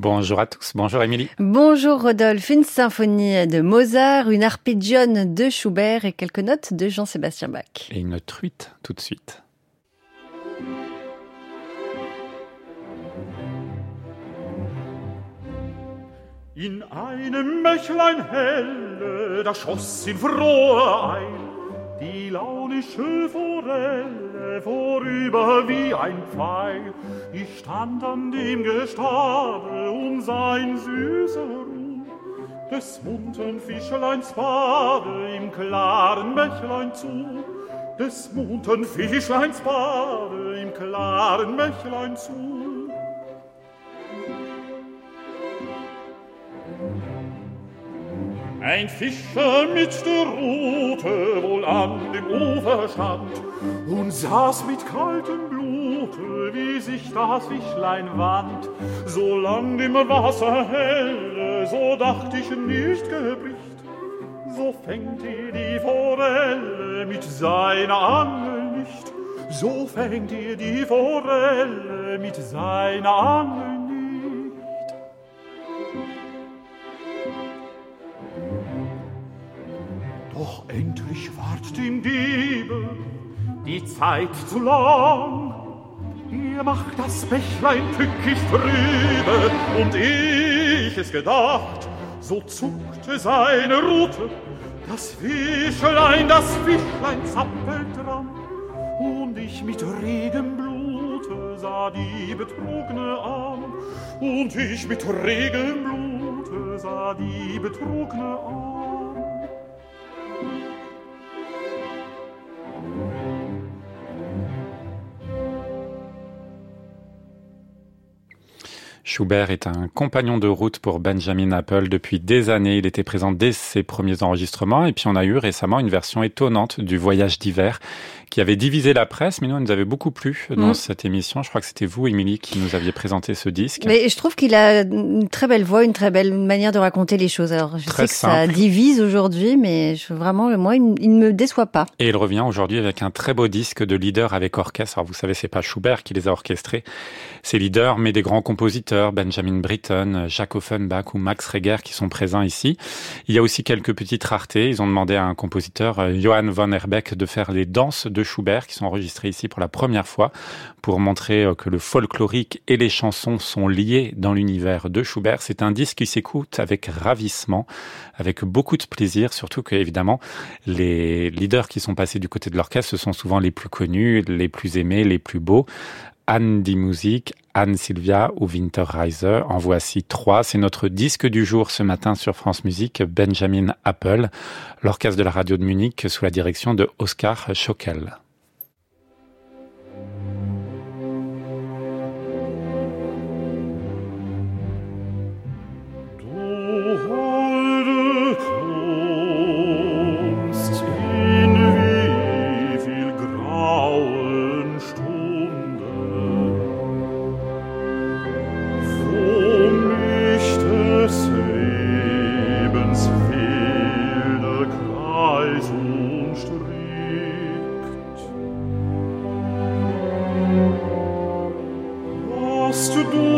Bonjour à tous, bonjour Émilie. Bonjour Rodolphe, une symphonie de Mozart, une arpeggione de Schubert et quelques notes de Jean-Sébastien Bach. Et une truite tout de suite. In einem Mächlein helle, da schoss in frohe Eil, die launische Forelle vorüber wie ein Pfeil. Ich stand an dem Gestade um sein süßer Ruh, des munten Fischleins Bade im klaren Bächlein zu, des munten Fischleins Bade im klaren Bächlein zu. Ein Fischer mit der Rute wohl an dem Ufer stand und saß mit kaltem Blute, wie sich das Fischlein wand. Solang dem Wasser helle, so dacht ich nicht gebricht, so fängt ihr die Forelle mit seiner Angel nicht, so fängt ihr die Forelle mit seiner Angel endlich ward dem Diebe die Zeit zu lang. Ihr macht das Bächlein tückisch trübe, und ich es gedacht, so zuckte seine Rute, das Fischlein, das Fischlein zappelt dran, und ich mit regem Blute sah die Betrugne an, und ich mit regem Blute sah die Betrugne an. Schubert est un compagnon de route pour Benjamin Apple depuis des années. Il était présent dès ses premiers enregistrements et puis on a eu récemment une version étonnante du Voyage d'hiver qui avait divisé la presse, mais nous, nous avait beaucoup plu dans mm. cette émission. Je crois que c'était vous, Émilie, qui nous aviez présenté ce disque. Mais je trouve qu'il a une très belle voix, une très belle manière de raconter les choses. Alors, je sais que ça divise aujourd'hui, mais je, vraiment, moi, il, ne me déçoit pas. Et il revient aujourd'hui avec un très beau disque de leader avec orchestre. Alors, vous savez, c'est pas Schubert qui les a orchestrés, c'est leaders, mais des grands compositeurs, Benjamin Britten, Jacques Offenbach ou Max Reger qui sont présents ici. Il y a aussi quelques petites raretés. Ils ont demandé à un compositeur, euh, Johann von Herbeck, de faire les danses de Schubert qui sont enregistrés ici pour la première fois pour montrer euh, que le folklorique et les chansons sont liés dans l'univers de Schubert. C'est un disque qui s'écoute avec ravissement, avec beaucoup de plaisir, surtout que évidemment les leaders qui sont passés du côté de l'orchestre sont souvent les plus connus, les plus aimés, les plus beaux. Anne Die Musik, Anne Sylvia ou Winterreiser. En voici trois. C'est notre disque du jour ce matin sur France Musique, Benjamin Apple, l'orchestre de la radio de Munich sous la direction de Oscar Schockel. What's to do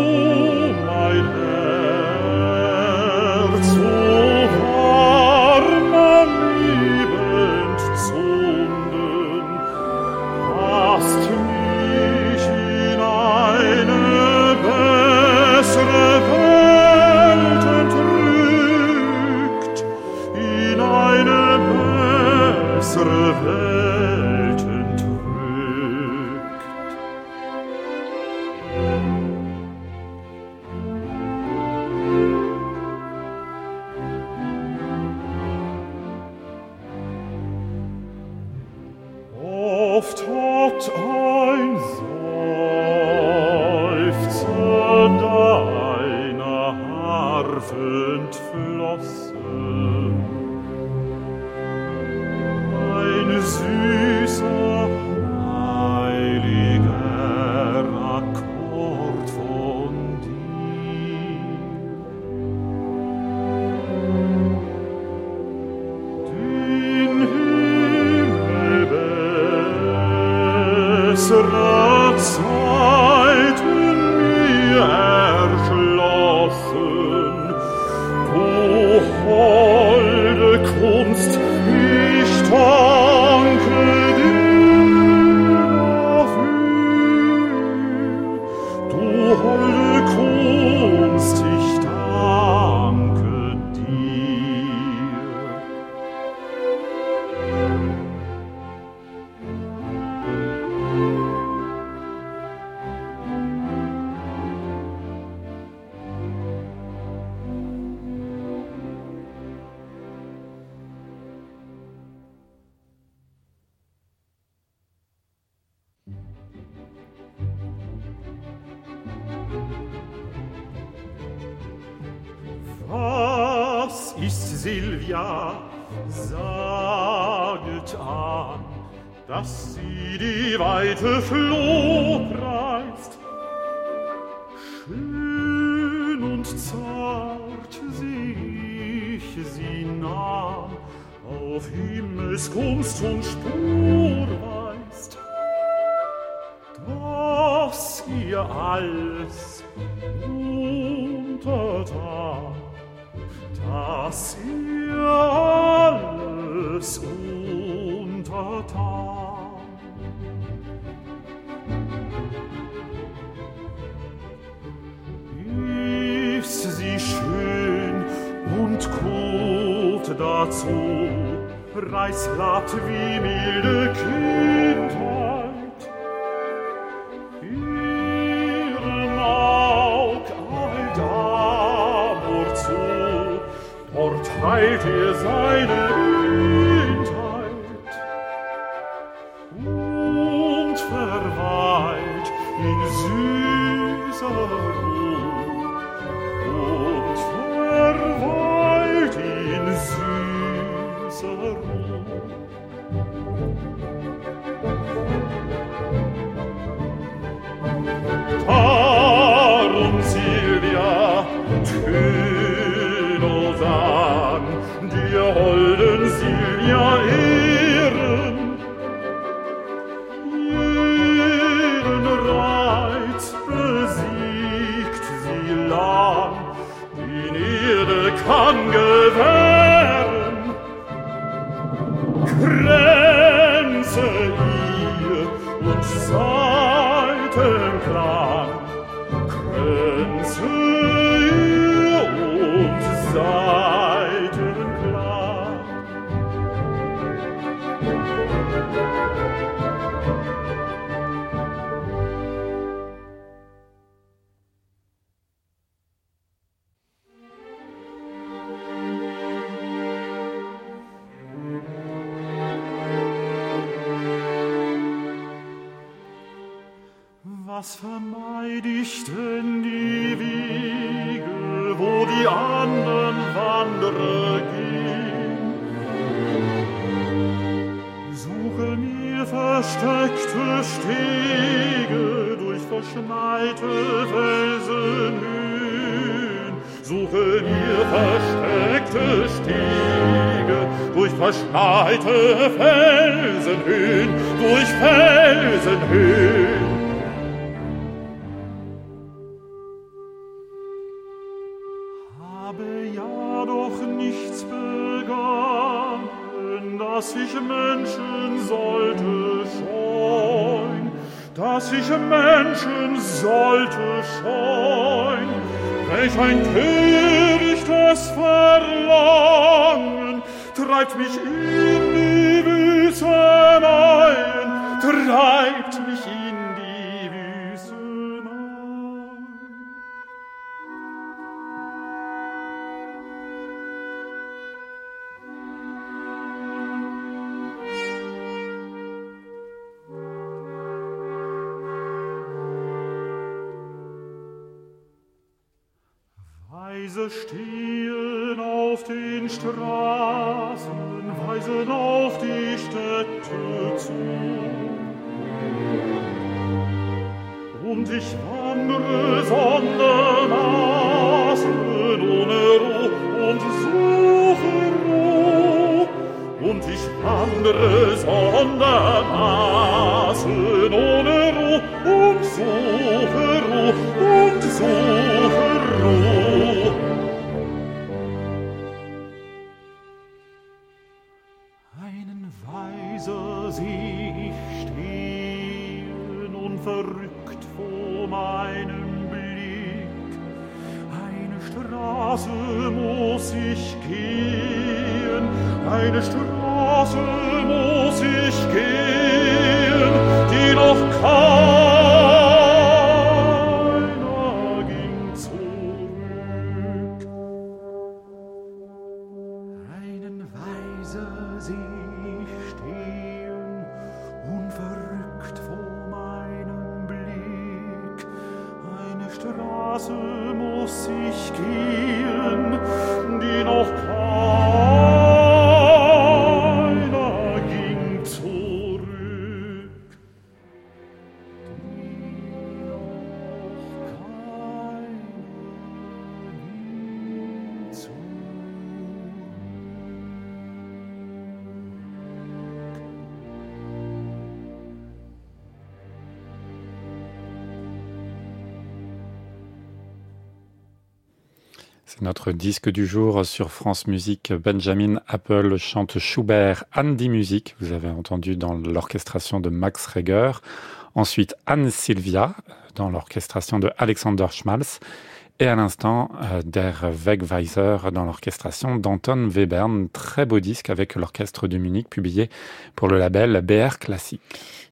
oft hat ein Sohn Silvia? Saget an, dass sie die weite Floh preist. Schön und zart seh ich sie nahm, auf Himmelskunst und Spur weist. Dass ihr alles untertan, dass ihr alles untertan. Ist sie schön und gut dazu, reißlatt wie milde Kindheit. teilt ihr seine Blindheit und verweilt in süßer Ruhe. Und verweilt in süßer Ruhe. Darum, Silvia, Tylosar, Grenze ihr und Seitenklang, Was vermeid ich denn die Wiege, wo die anderen Wanderer gehen? Suche mir versteckte Stege durch verschneite Felsenhöhen. Suche mir versteckte Stege durch verschneite Felsenhöhen, durch Felsenhöhen. Habe ja doch nichts begangen, dass ich Menschen sollte scheuen, dass ich Menschen sollte scheuen, welch ein törichtes Verlangen treibt mich in die Weise stehen auf den Straßen, weisen auf die Städte zu. Und ich wandere sondermaßen ohne Ruhe und suche Ruhe. Und ich wandere sondermaßen ohne Ruhe und suche Ruhe und suche vor Blick. Eine Straße muss ich gehen, eine Straße muss ich gehen, die noch keiner ging. Einen Weiser seh ich stehen, unverrückt Straße muss ich gehen, die noch kein notre disque du jour sur France Musique. Benjamin Apple chante Schubert, Andy Music, vous avez entendu dans l'orchestration de Max Reger. Ensuite, Anne Sylvia dans l'orchestration de Alexander Schmalz. Et à l'instant, euh, Der Wegweiser dans l'orchestration d'Anton Webern. Très beau disque avec l'orchestre de Munich publié pour le label BR Classique.